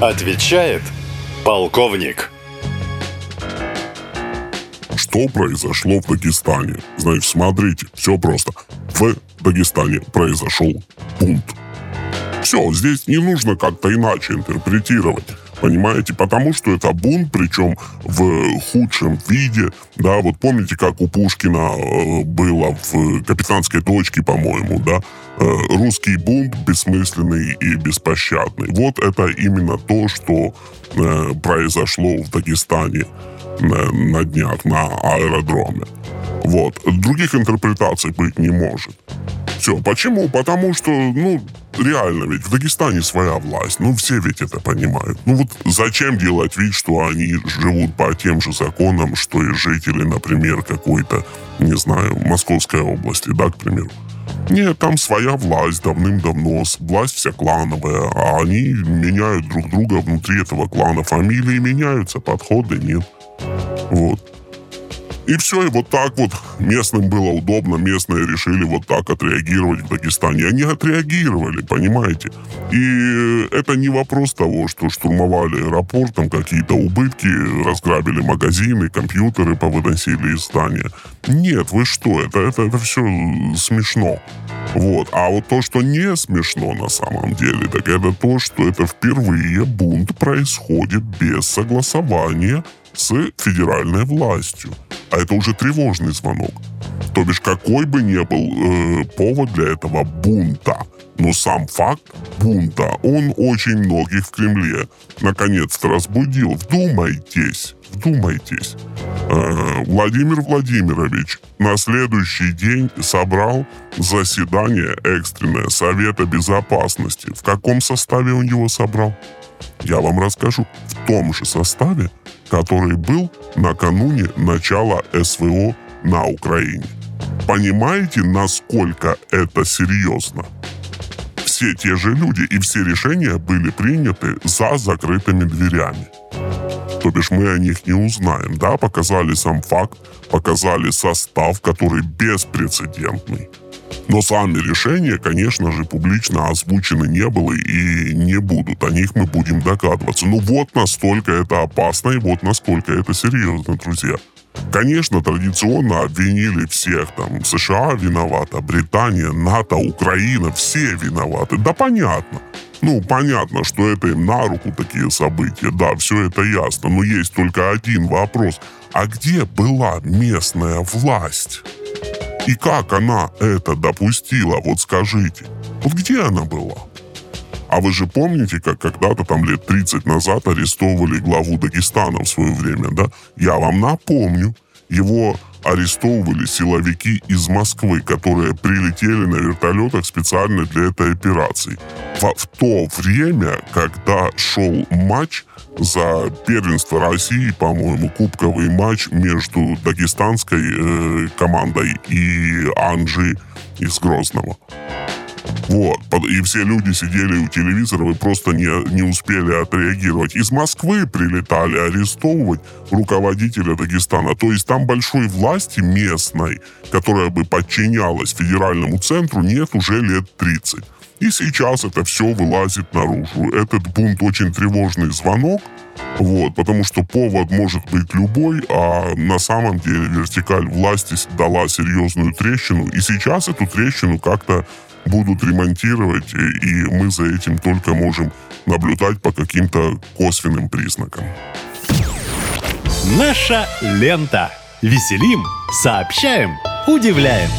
Отвечает полковник. Что произошло в Дагестане? Значит, смотрите, все просто. В Дагестане произошел бунт. Все, здесь не нужно как-то иначе интерпретировать. Понимаете? Потому что это бунт, причем в худшем виде. Да, вот помните, как у Пушкина э, было в «Капитанской дочке», по-моему, да? Э, русский бунт бессмысленный и беспощадный. Вот это именно то, что э, произошло в Дагестане на днях на аэродроме. Вот. Других интерпретаций быть не может. Все. Почему? Потому что, ну, реально ведь в Дагестане своя власть. Ну, все ведь это понимают. Ну вот зачем делать вид, что они живут по тем же законам, что и жители, например, какой-то, не знаю, Московской области, да, к примеру. Нет, там своя власть давным-давно, власть вся клановая, а они меняют друг друга внутри этого клана. Фамилии меняются, подходы нет. Вот. И все, и вот так вот местным было удобно, местные решили вот так отреагировать в Дагестане. Они отреагировали, понимаете? И это не вопрос того, что штурмовали аэропорт, там какие-то убытки, разграбили магазины, компьютеры повыносили из здания. Нет, вы что, это, это, это все смешно. Вот. А вот то, что не смешно на самом деле, так это то, что это впервые бунт происходит без согласования с федеральной властью. А это уже тревожный звонок. То бишь, какой бы ни был э, повод для этого бунта, но сам факт бунта, он очень многих в Кремле наконец-то разбудил. Вдумайтесь, вдумайтесь. Э, Владимир Владимирович на следующий день собрал заседание экстренное Совета Безопасности. В каком составе он его собрал? Я вам расскажу. В том же составе, который был накануне начала СВО на Украине. Понимаете, насколько это серьезно? Все те же люди и все решения были приняты за закрытыми дверями. То бишь мы о них не узнаем, да, показали сам факт, показали состав, который беспрецедентный. Но сами решения, конечно же, публично озвучены не было и не будут. О них мы будем догадываться. Ну вот настолько это опасно и вот насколько это серьезно, друзья. Конечно, традиционно обвинили всех, там, США виновата, Британия, НАТО, Украина, все виноваты. Да понятно. Ну, понятно, что это им на руку такие события, да, все это ясно, но есть только один вопрос. А где была местная власть? И как она это допустила, вот скажите? Вот где она была? А вы же помните, как когда-то там лет 30 назад арестовывали главу Дагестана в свое время, да? Я вам напомню, его арестовывали силовики из Москвы, которые прилетели на вертолетах специально для этой операции. В, в то время, когда шел матч за первенство России, по-моему, кубковый матч между дагестанской э, командой и Анжи из Грозного. Вот. И все люди сидели у телевизора и просто не, не успели отреагировать. Из Москвы прилетали арестовывать руководителя Дагестана. То есть там большой власти местной, которая бы подчинялась федеральному центру, нет уже лет 30. И сейчас это все вылазит наружу. Этот бунт очень тревожный звонок, вот, потому что повод может быть любой, а на самом деле вертикаль власти дала серьезную трещину, и сейчас эту трещину как-то будут ремонтировать, и мы за этим только можем наблюдать по каким-то косвенным признакам. Наша лента. Веселим, сообщаем, удивляем.